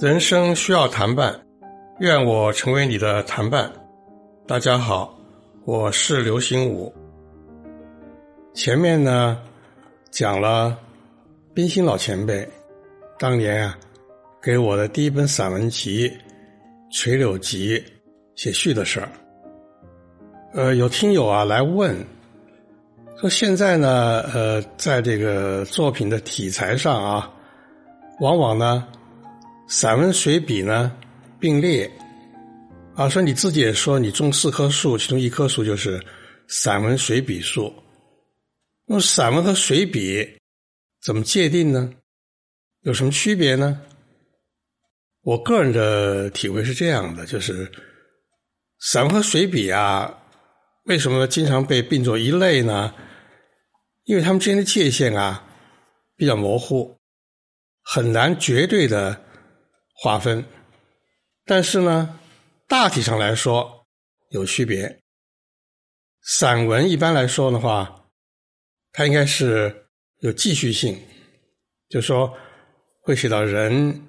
人生需要谈伴，愿我成为你的谈伴。大家好，我是刘心武。前面呢讲了冰心老前辈当年啊给我的第一本散文集《垂柳集》写序的事儿。呃，有听友啊来问说，现在呢，呃，在这个作品的题材上啊，往往呢。散文随笔呢并列，啊，说你自己也说你种四棵树，其中一棵树就是散文随笔树。那么散文和随笔怎么界定呢？有什么区别呢？我个人的体会是这样的，就是散文和随笔啊，为什么经常被并作一类呢？因为他们之间的界限啊比较模糊，很难绝对的。划分，但是呢，大体上来说有区别。散文一般来说的话，它应该是有继续性，就说会写到人，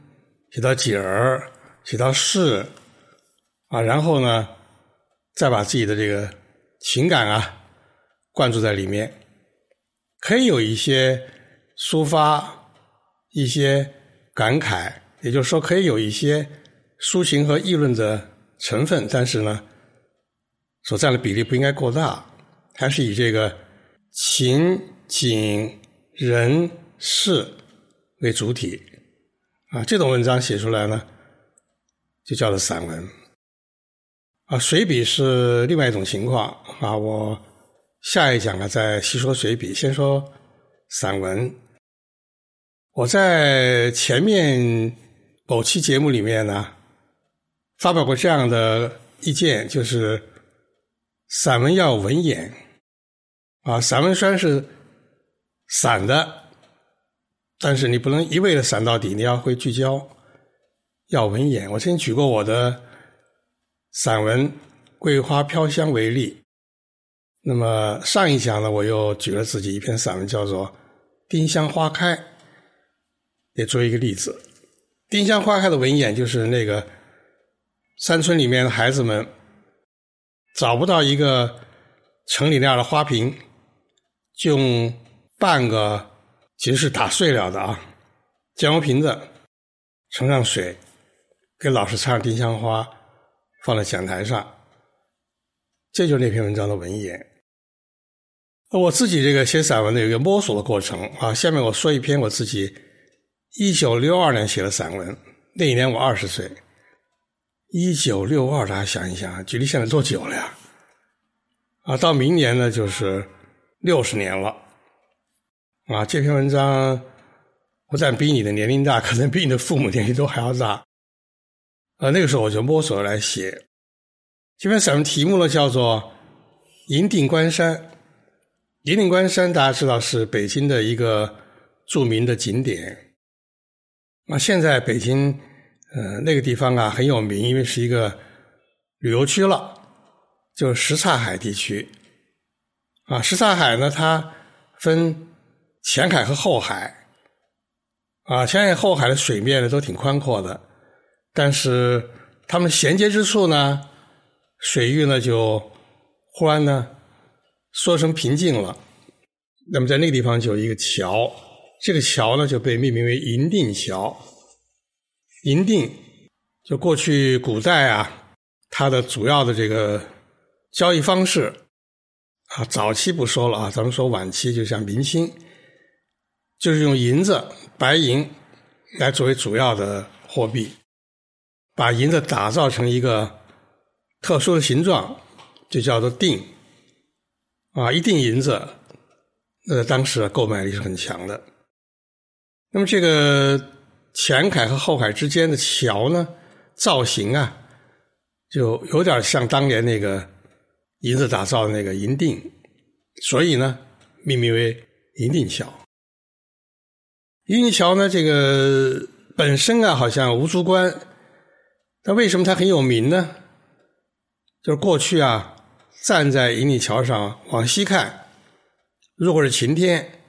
写到景儿，写到事，啊，然后呢，再把自己的这个情感啊灌注在里面，可以有一些抒发，一些感慨。也就是说，可以有一些抒情和议论的成分，但是呢，所占的比例不应该过大，还是以这个情景人事为主体啊。这种文章写出来呢，就叫做散文啊。随笔是另外一种情况啊。我下一讲呢，再细说随笔，先说散文。我在前面。某期节目里面呢，发表过这样的意见，就是散文要文眼啊，散文虽然是散的，但是你不能一味的散到底，你要会聚焦，要文眼。我曾经举过我的散文《桂花飘香》为例，那么上一讲呢，我又举了自己一篇散文，叫做《丁香花开》，也作为一个例子。丁香花开的文眼，就是那个山村里面的孩子们找不到一个城里那样的花瓶，就用半个其实是打碎了的啊酱油瓶子盛上水，给老师插上丁香花，放在讲台上，这就是那篇文章的文眼。我自己这个写散文的有一个摸索的过程啊，下面我说一篇我自己。一九六二年写的散文，那一年我二十岁。一九六二，大家想一想，距离现在多久了呀？啊，到明年呢就是六十年了。啊，这篇文章不但比你的年龄大，可能比你的父母年龄都还要大。啊，那个时候我就摸索来写。这篇散文题目呢叫做《银锭关山》。银锭关山大家知道是北京的一个著名的景点。那现在北京，呃，那个地方啊很有名，因为是一个旅游区了，就是什刹海地区。啊，什刹海呢，它分前海和后海。啊，前海后海的水面呢都挺宽阔的，但是它们衔接之处呢，水域呢就忽然呢缩成平静了。那么在那个地方就有一个桥。这个桥呢就被命名为银锭桥。银锭就过去古代啊，它的主要的这个交易方式啊，早期不说了啊，咱们说晚期，就像明清，就是用银子白银来作为主要的货币，把银子打造成一个特殊的形状，就叫做锭啊，一锭银子，呃，当时购买力是很强的。那么这个前海和后海之间的桥呢，造型啊，就有点像当年那个银子打造的那个银锭，所以呢，命名为银锭桥。银锭桥呢，这个本身啊，好像无足观，但为什么它很有名呢？就是过去啊，站在银锭桥上往西看，如果是晴天，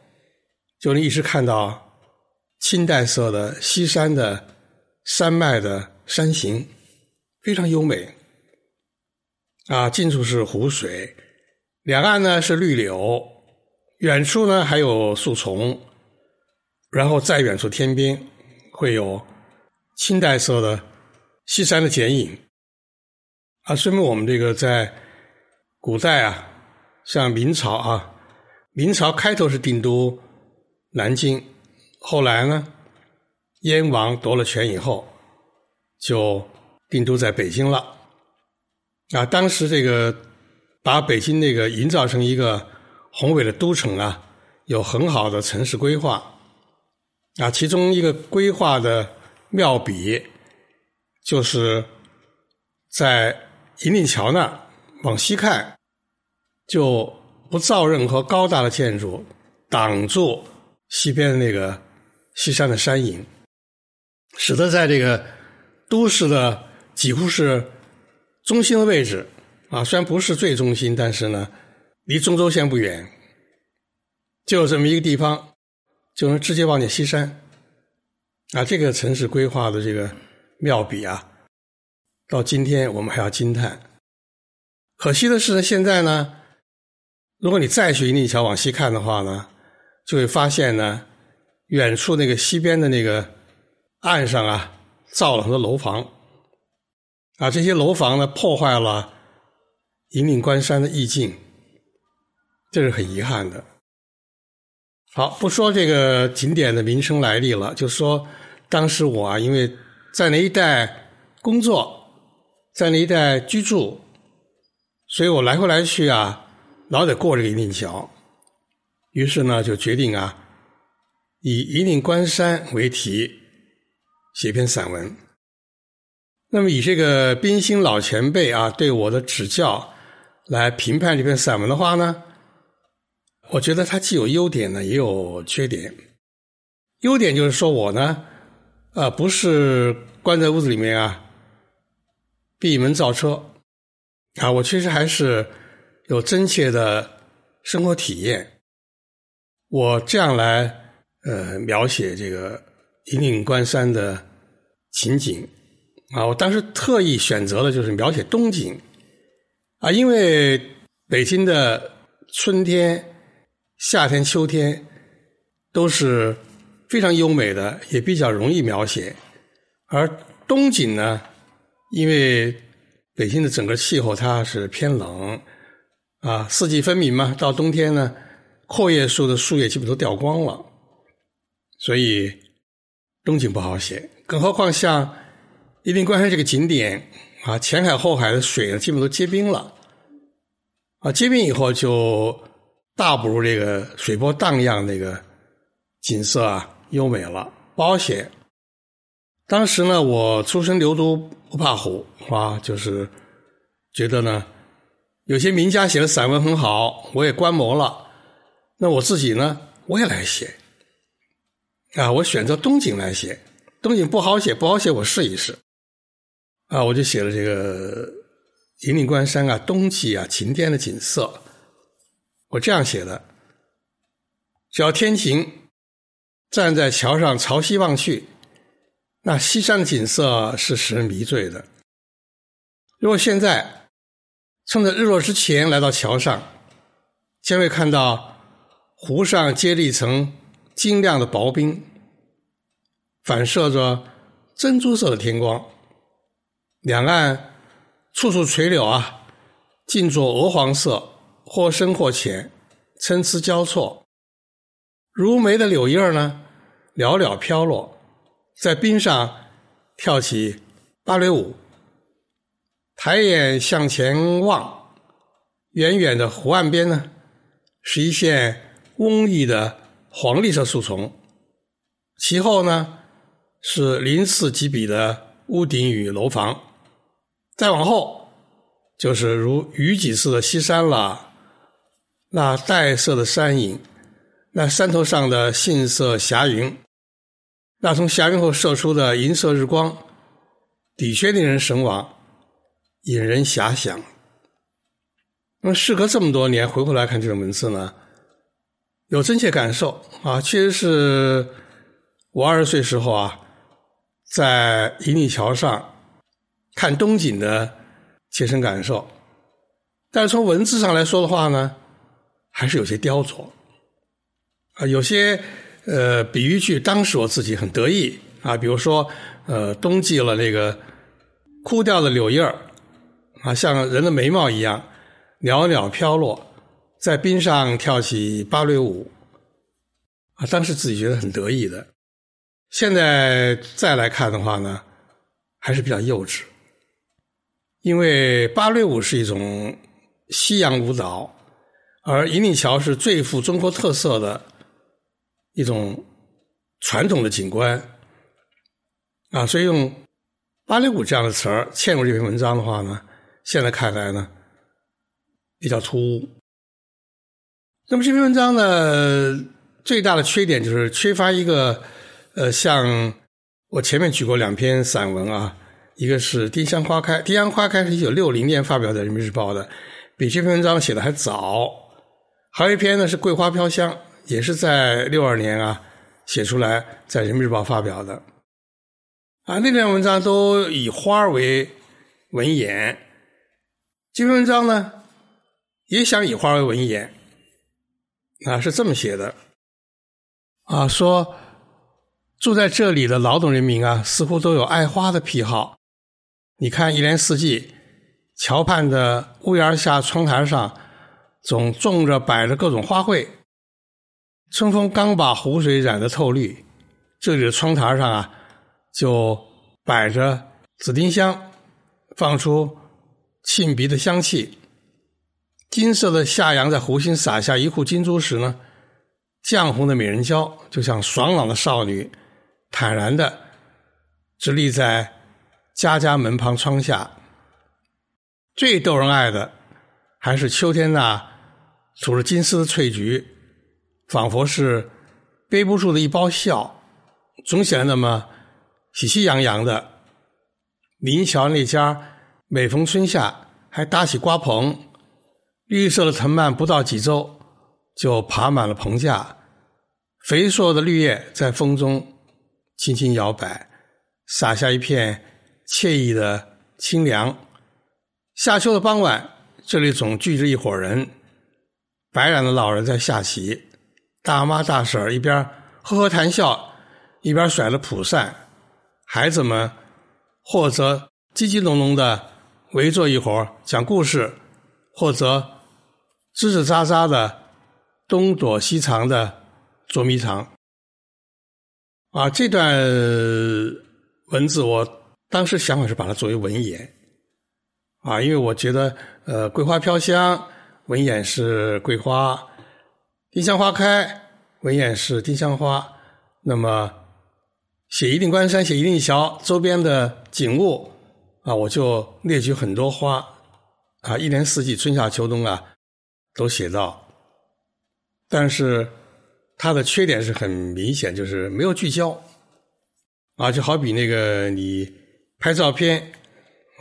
就能一直看到青黛色的西山的山脉的山形，非常优美。啊，近处是湖水，两岸呢是绿柳，远处呢还有树丛，然后再远处天边会有青黛色的西山的剪影。啊，说明我们这个在古代啊，像明朝啊，明朝开头是定都南京，后来呢，燕王夺了权以后，就定都在北京了。啊，当时这个把北京那个营造成一个宏伟的都城啊，有很好的城市规划。啊，其中一个规划的妙笔，就是在。银锭桥那往西看，就不造任何高大的建筑，挡住西边的那个西山的山影，使得在这个都市的几乎是中心的位置啊，虽然不是最中心，但是呢，离中轴线不远，就这么一个地方，就能直接望见西山啊。这个城市规划的这个妙笔啊。到今天，我们还要惊叹。可惜的是呢，现在呢，如果你再去银锭桥往西看的话呢，就会发现呢，远处那个西边的那个岸上啊，造了很多楼房，啊，这些楼房呢，破坏了银锭关山的意境，这是很遗憾的。好，不说这个景点的名称来历了，就说当时我啊，因为在那一带工作。在那一带居住，所以我来回来去啊，老得过这个银锭桥。于是呢，就决定啊，以银锭关山为题写篇散文。那么以这个冰心老前辈啊对我的指教来评判这篇散文的话呢，我觉得它既有优点呢，也有缺点。优点就是说我呢，啊，不是关在屋子里面啊。闭门造车啊！我确实还是有真切的生活体验。我这样来呃描写这个银岭关山的情景啊，我当时特意选择了就是描写冬景啊，因为北京的春天、夏天、秋天都是非常优美的，也比较容易描写，而冬景呢。因为北京的整个气候它是偏冷啊，四季分明嘛。到冬天呢，阔叶树的树叶基本都掉光了，所以冬景不好写。更何况像一定关山这个景点啊，前海后海的水呢，基本都结冰了啊。结冰以后就大不如这个水波荡漾那个景色啊优美了，不好写。当时呢，我初生牛犊不怕虎啊，就是觉得呢，有些名家写的散文很好，我也观摩了。那我自己呢，我也来写啊，我选择冬景来写。冬景不好写，不好写，我试一试啊，我就写了这个银岭关山啊，冬季啊，晴天的景色。我这样写的：只要天晴，站在桥上朝西望去。那西山的景色是使人迷醉的。如果现在趁着日落之前来到桥上，将会看到湖上结了一层晶亮的薄冰，反射着珍珠色的天光，两岸处处垂柳啊，尽作鹅黄色，或深或浅，参差交错。如眉的柳叶呢，寥寥飘落。在冰上跳起芭蕾舞，抬眼向前望，远远的湖岸边呢，是一线蓊郁的黄绿色树丛，其后呢是鳞次栉比的屋顶与楼房，再往后就是如雨几似的西山了。那黛色的山影，那山头上的杏色霞云。那从霞云后射出的银色日光，的确令人神往，引人遐想。那么，事隔这么多年回过来看这种文字呢，有真切感受啊，确实是我二十岁时候啊，在沂澧桥上看冬景的切身感受。但是从文字上来说的话呢，还是有些雕琢啊，有些呃比喻句，当时我自己很得意啊，比如说呃，冬季了那个枯掉的柳叶儿啊，像人的眉毛一样袅袅飘落。在冰上跳起芭蕾舞，啊，当时自己觉得很得意的。现在再来看的话呢，还是比较幼稚。因为芭蕾舞是一种西洋舞蹈，而沂澧桥是最富中国特色的一种传统的景观，啊，所以用芭蕾舞这样的词儿嵌入这篇文章的话呢，现在看来呢，比较突兀。那么这篇文章呢，最大的缺点就是缺乏一个，呃，像我前面举过两篇散文啊，一个是《丁香花开》，《丁香花开》是一九六零年发表在《人民日报》的，比这篇文章写的还早。还有一篇呢是《桂花飘香》，也是在六二年啊写出来，在《人民日报》发表的。啊，那篇文章都以花为文眼，这篇文章呢也想以花为文眼。啊，是这么写的，啊，说住在这里的劳动人民啊，似乎都有爱花的癖好。你看，一年四季，桥畔的屋檐下、窗台上，总种着、摆着各种花卉。春风刚把湖水染得透绿，这里的窗台上啊，就摆着紫丁香，放出沁鼻的香气。金色的夏阳在湖心洒下一库金珠时呢，绛红的美人蕉就像爽朗的少女，坦然的直立在家家门旁窗下。最逗人爱的还是秋天那吐着金丝的翠菊，仿佛是背不住的一包笑，总显得那么喜气洋洋的。临桥那家每逢春夏还搭起瓜棚。绿色的藤蔓不到几周，就爬满了棚架，肥硕的绿叶在风中轻轻摇摆，洒下一片惬意的清凉。夏秋的傍晚，这里总聚着一伙人，白染的老人在下棋，大妈大婶一边呵呵谈笑，一边甩着蒲扇，孩子们或者叽叽隆隆的围坐一会儿讲故事，或者。吱吱喳喳的，东躲西藏的捉迷藏啊！这段文字，我当时想法是把它作为文言啊，因为我觉得，呃，桂花飘香，文言是桂花；丁香花开，文眼是丁香花。那么，写一定关山，写一定桥周边的景物啊，我就列举很多花啊，一年四季，春夏秋冬啊。都写到，但是它的缺点是很明显，就是没有聚焦啊，就好比那个你拍照片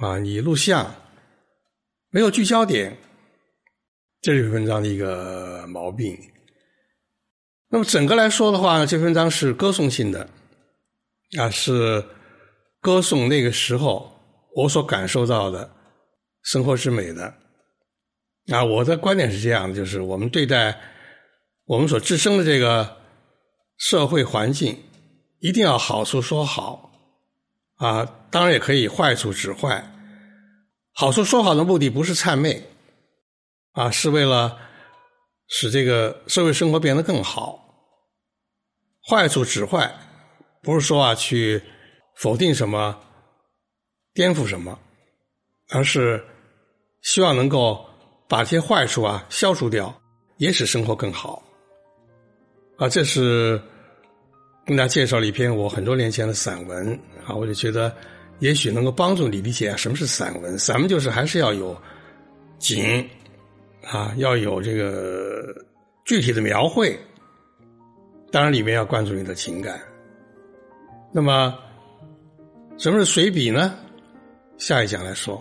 啊，你录像没有聚焦点，这就是文章的一个毛病。那么整个来说的话呢，这篇文章是歌颂性的啊，是歌颂那个时候我所感受到的生活之美的。啊，我的观点是这样的，就是我们对待我们所置身的这个社会环境，一定要好处说好，啊，当然也可以坏处指坏。好处说好的目的不是谄媚，啊，是为了使这个社会生活变得更好。坏处指坏，不是说啊去否定什么、颠覆什么，而是希望能够。把这些坏处啊消除掉，也使生活更好。啊，这是跟大家介绍了一篇我很多年前的散文啊，我就觉得也许能够帮助你理解什么是散文。散文就是还是要有景啊，要有这个具体的描绘，当然里面要关注你的情感。那么，什么是随笔呢？下一讲来说。